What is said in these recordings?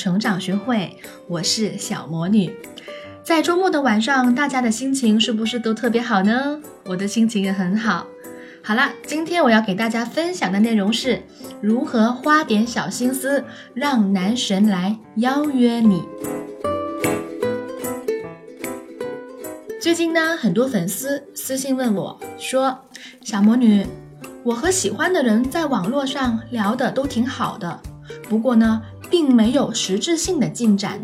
成长学会，我是小魔女。在周末的晚上，大家的心情是不是都特别好呢？我的心情也很好。好了，今天我要给大家分享的内容是如何花点小心思让男神来邀约你。最近呢，很多粉丝私信问我说：“小魔女，我和喜欢的人在网络上聊的都挺好的，不过呢，并没有实质性的进展，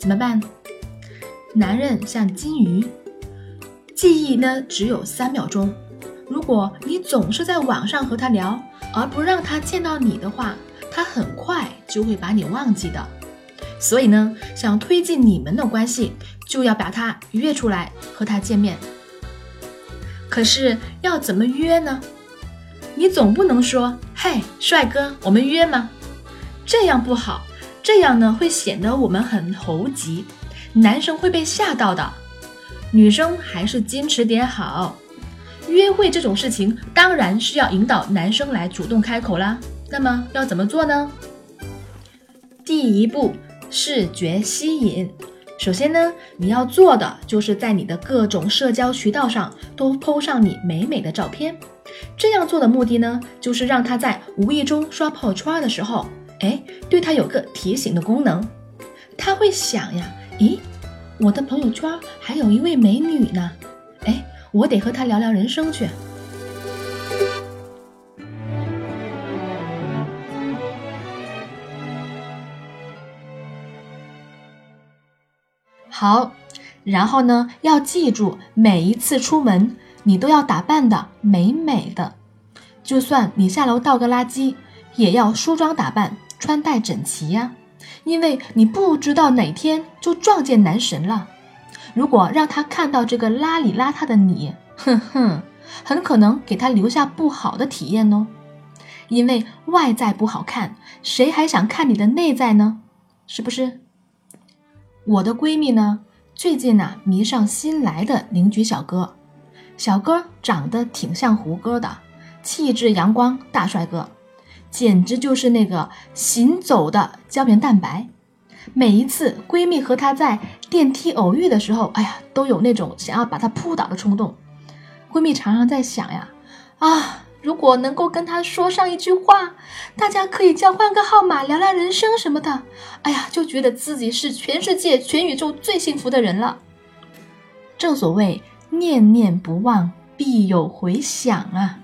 怎么办？”男人像金鱼，记忆呢只有三秒钟。如果你总是在网上和他聊，而不让他见到你的话，他很快就会把你忘记的。所以呢，想推进你们的关系，就要把他约出来和他见面。可是要怎么约呢？你总不能说：“嘿，帅哥，我们约吗？”这样不好，这样呢会显得我们很猴急，男生会被吓到的。女生还是矜持点好。约会这种事情，当然是要引导男生来主动开口啦。那么要怎么做呢？第一步，视觉吸引。首先呢，你要做的就是在你的各种社交渠道上都 PO 上你美美的照片。这样做的目的呢，就是让他在无意中刷朋友圈的时候，哎，对他有个提醒的功能。他会想呀，咦，我的朋友圈还有一位美女呢，哎。我得和她聊聊人生去。好，然后呢，要记住每一次出门，你都要打扮的美美的。就算你下楼倒个垃圾，也要梳妆打扮，穿戴整齐呀。因为你不知道哪天就撞见男神了。如果让他看到这个邋里邋遢的你，哼哼，很可能给他留下不好的体验哦。因为外在不好看，谁还想看你的内在呢？是不是？我的闺蜜呢，最近呢迷上新来的邻居小哥，小哥长得挺像胡歌的，气质阳光大帅哥，简直就是那个行走的胶原蛋白。每一次闺蜜和她在电梯偶遇的时候，哎呀，都有那种想要把她扑倒的冲动。闺蜜常常在想呀，啊，如果能够跟她说上一句话，大家可以交换个号码，聊聊人生什么的，哎呀，就觉得自己是全世界、全宇宙最幸福的人了。正所谓念念不忘，必有回响啊。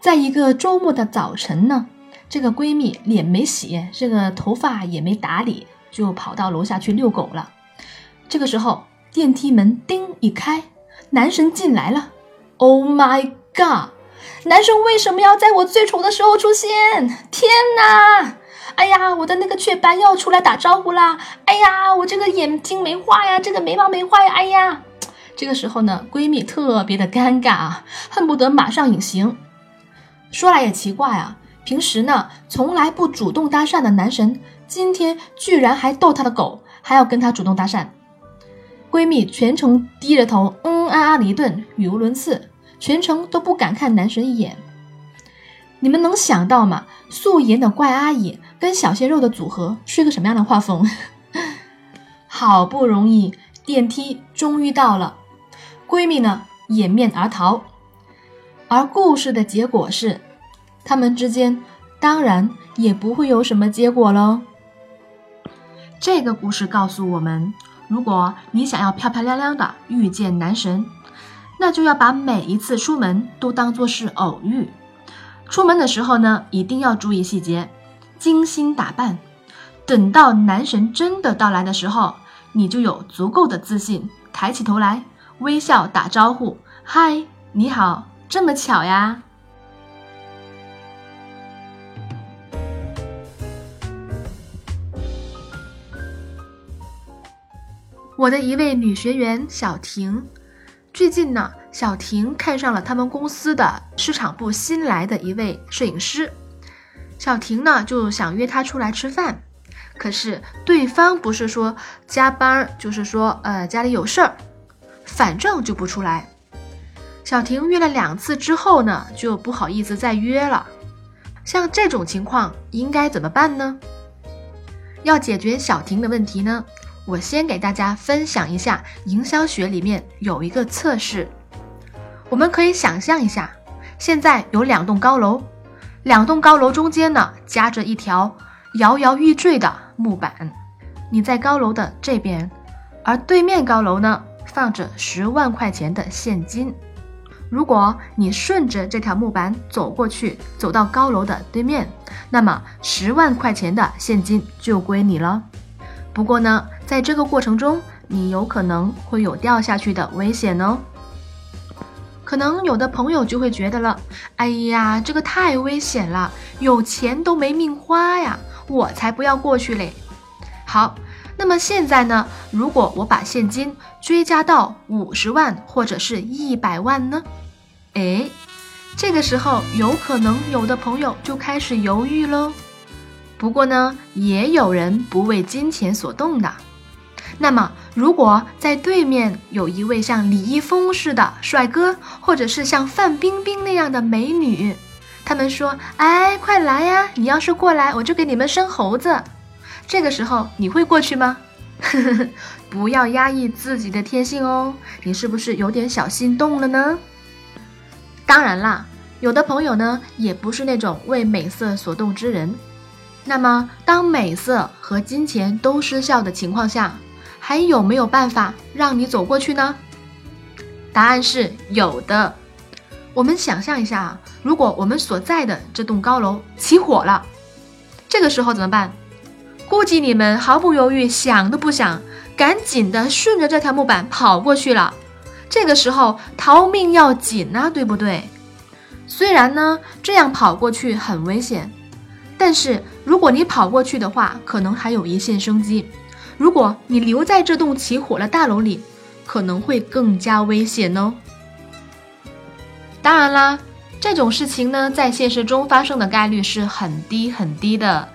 在一个周末的早晨呢，这个闺蜜脸没洗，这个头发也没打理。就跑到楼下去遛狗了。这个时候，电梯门叮一开，男神进来了。Oh my god！男神为什么要在我最丑的时候出现？天哪！哎呀，我的那个雀斑要出来打招呼啦！哎呀，我这个眼睛没画呀，这个眉毛没画呀！哎呀，这个时候呢，闺蜜特别的尴尬啊，恨不得马上隐形。说来也奇怪啊，平时呢从来不主动搭讪的男神。今天居然还逗他的狗，还要跟他主动搭讪。闺蜜全程低着头，嗯啊啊的一顿，语无伦次，全程都不敢看男神一眼。你们能想到吗？素颜的怪阿姨跟小鲜肉的组合是个什么样的画风？好不容易电梯终于到了，闺蜜呢掩面而逃。而故事的结果是，他们之间当然也不会有什么结果喽。这个故事告诉我们，如果你想要漂漂亮亮的遇见男神，那就要把每一次出门都当做是偶遇。出门的时候呢，一定要注意细节，精心打扮。等到男神真的到来的时候，你就有足够的自信，抬起头来，微笑打招呼：“嗨，你好，这么巧呀？我的一位女学员小婷最近呢小婷看上了他们公司的市场部新来的一位摄影师。小婷呢就想约他出来吃饭可是对方不是说加班就是说呃家里有事儿反正就不出来。小婷约了两次之后呢，就不好意思再约了。像这种情况应该怎么办呢？要解决小婷的问题呢，我先给大家分享一下营销学里面有一个测试。我们可以想象一下，现在有两栋高楼，两栋高楼中间呢夹着一条摇摇欲坠的木板，你在高楼的这边，而对面高楼呢放着十万块钱的现金。如果你顺着这条木板走过去，走到高楼的对面，那么十万块钱的现金就归你了。不过呢，在这个过程中，你有可能会有掉下去的危险哦。可能有的朋友就会觉得了，哎呀，这个太危险了，有钱都没命花呀，我才不要过去嘞。好，那么现在呢，如果我把现金追加到五十万或者是一百万呢？哎，这个时候有可能有的朋友就开始犹豫喽。不过呢，也有人不为金钱所动的。那么，如果在对面有一位像李易峰似的帅哥，或者是像范冰冰那样的美女，他们说：“哎，快来呀！你要是过来，我就给你们生猴子。”这个时候你会过去吗？不要压抑自己的天性哦，你是不是有点小心动了呢？当然啦，有的朋友呢也不是那种为美色所动之人。那么，当美色和金钱都失效的情况下，还有没有办法让你走过去呢？答案是有的。我们想象一下啊，如果我们所在的这栋高楼起火了，这个时候怎么办？估计你们毫不犹豫，想都不想，赶紧的顺着这条木板跑过去了。这个时候逃命要紧呐，对不对？虽然呢这样跑过去很危险，但是如果你跑过去的话，可能还有一线生机；如果你留在这栋起火的大楼里，可能会更加危险哦。当然啦，这种事情呢在现实中发生的概率是很低很低的。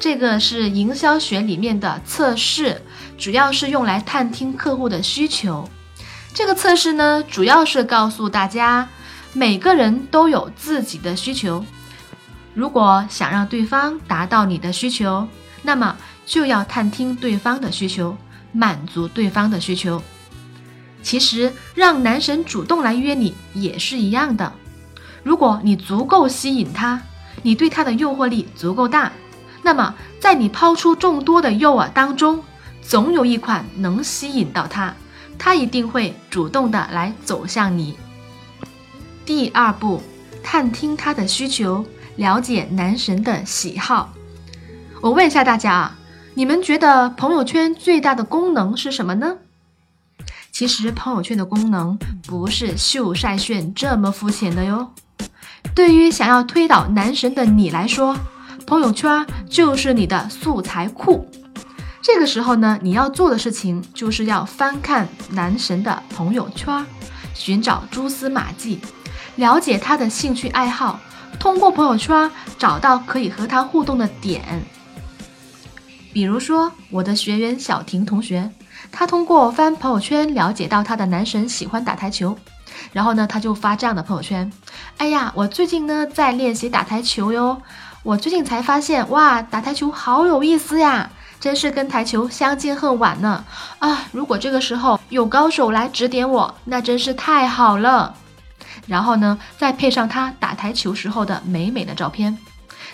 这个是营销学里面的测试，主要是用来探听客户的需求。这个测试呢，主要是告诉大家，每个人都有自己的需求。如果想让对方达到你的需求，那么就要探听对方的需求，满足对方的需求。其实，让男神主动来约你也是一样的。如果你足够吸引他，你对他的诱惑力足够大，那么在你抛出众多的诱饵当中，总有一款能吸引到他。他一定会主动的来走向你。第二步，探听他的需求，了解男神的喜好。我问一下大家啊，你们觉得朋友圈最大的功能是什么呢？其实朋友圈的功能不是秀晒炫这么肤浅的哟。对于想要推倒男神的你来说，朋友圈就是你的素材库。这个时候呢，你要做的事情就是要翻看男神的朋友圈，寻找蛛丝马迹，了解他的兴趣爱好，通过朋友圈找到可以和他互动的点。比如说，我的学员小婷同学，她通过翻朋友圈了解到她的男神喜欢打台球，然后呢，他就发这样的朋友圈：“哎呀，我最近呢在练习打台球哟，我最近才发现，哇，打台球好有意思呀！”真是跟台球相见恨晚呢啊！如果这个时候有高手来指点我，那真是太好了。然后呢，再配上他打台球时候的美美的照片，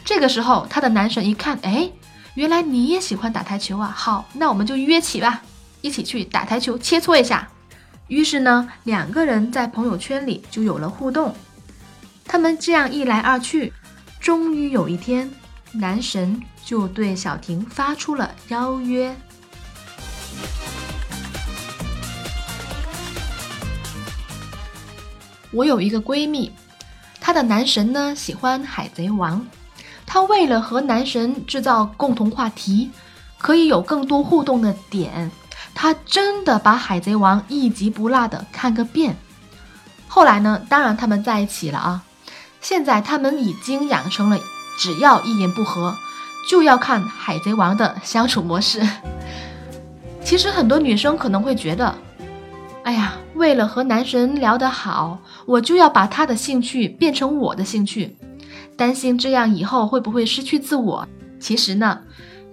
这个时候他的男神一看，哎，原来你也喜欢打台球啊！好，那我们就约起吧，一起去打台球切磋一下。于是呢，两个人在朋友圈里就有了互动。他们这样一来二去，终于有一天，男神。就对小婷发出了邀约。我有一个闺蜜，她的男神呢喜欢海贼王，她为了和男神制造共同话题，可以有更多互动的点，她真的把《海贼王》一集不落的看个遍。后来呢，当然他们在一起了啊。现在他们已经养成了，只要一言不合，就要看《海贼王》的相处模式。其实很多女生可能会觉得，哎呀，为了和男神聊得好，我就要把他的兴趣变成我的兴趣，担心这样以后会不会失去自我。其实呢，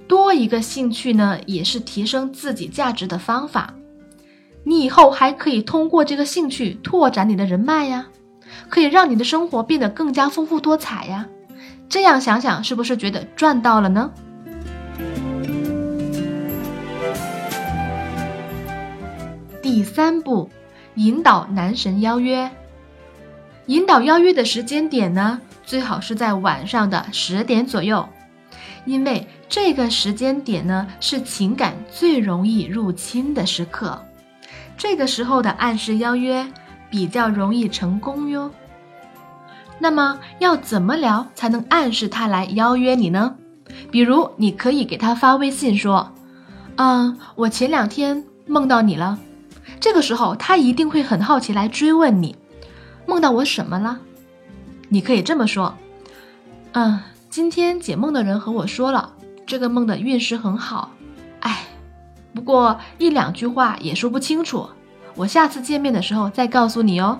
多一个兴趣呢，也是提升自己价值的方法。你以后还可以通过这个兴趣拓展你的人脉呀，可以让你的生活变得更加丰富多彩呀。这样想想，是不是觉得赚到了呢？第三步，引导男神邀约。引导邀约的时间点呢，最好是在晚上的十点左右，因为这个时间点呢是情感最容易入侵的时刻。这个时候的暗示邀约比较容易成功哟。那么要怎么聊才能暗示他来邀约你呢？比如你可以给他发微信说：“嗯，我前两天梦到你了。”这个时候，他一定会很好奇来追问你，梦到我什么了？你可以这么说：“嗯，今天解梦的人和我说了，这个梦的运势很好。哎，不过一两句话也说不清楚，我下次见面的时候再告诉你哦。”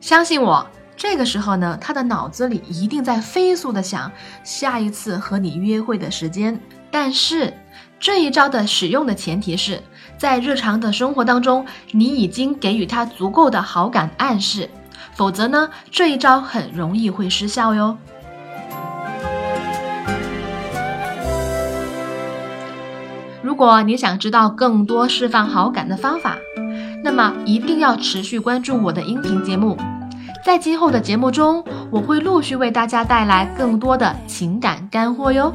相信我，这个时候呢，他的脑子里一定在飞速的想下一次和你约会的时间。但是这一招的使用的前提是。在日常的生活当中，你已经给予他足够的好感暗示，否则呢，这一招很容易会失效哟。如果你想知道更多释放好感的方法，那么一定要持续关注我的音频节目，在今后的节目中，我会陆续为大家带来更多的情感干货哟。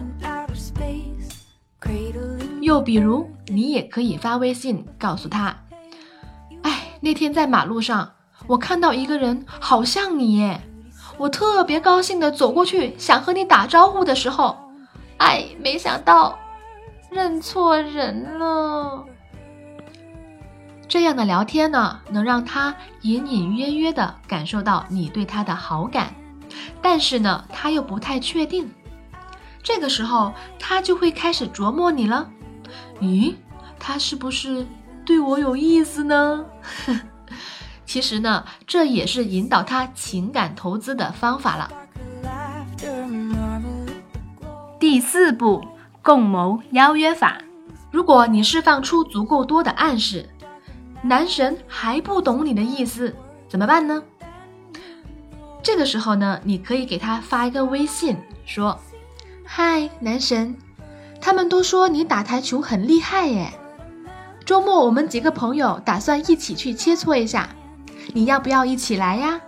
又比如，你也可以发微信告诉他：“哎，那天在马路上，我看到一个人，好像你耶。我特别高兴的走过去，想和你打招呼的时候，哎，没想到认错人了。”这样的聊天呢，能让他隐隐约约的感受到你对他的好感，但是呢，他又不太确定。这个时候，他就会开始琢磨你了。咦，他是不是对我有意思呢？其实呢，这也是引导他情感投资的方法了。第四步，共谋邀约法。如果你释放出足够多的暗示，男神还不懂你的意思，怎么办呢？这个时候呢，你可以给他发一个微信，说：“嗨，男神。”他们都说你打台球很厉害耶，周末我们几个朋友打算一起去切磋一下，你要不要一起来呀？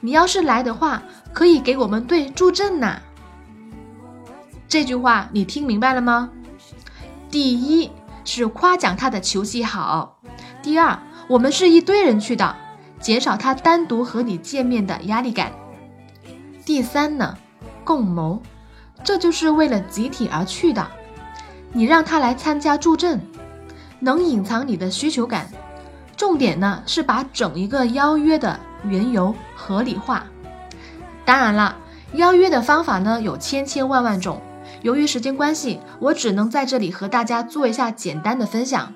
你要是来的话，可以给我们队助阵呐。这句话你听明白了吗？第一是夸奖他的球技好，第二我们是一堆人去的，减少他单独和你见面的压力感。第三呢，共谋，这就是为了集体而去的。你让他来参加助阵，能隐藏你的需求感。重点呢是把整一个邀约的缘由合理化。当然了，邀约的方法呢有千千万万种。由于时间关系，我只能在这里和大家做一下简单的分享。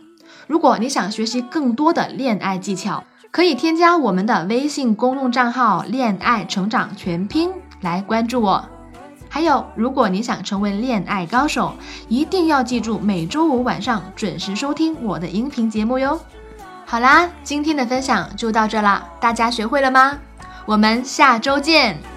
如果你想学习更多的恋爱技巧，可以添加我们的微信公众账号“恋爱成长全拼”来关注我。还有，如果你想成为恋爱高手，一定要记住每周五晚上准时收听我的音频节目哟。好啦，今天的分享就到这啦，大家学会了吗？我们下周见。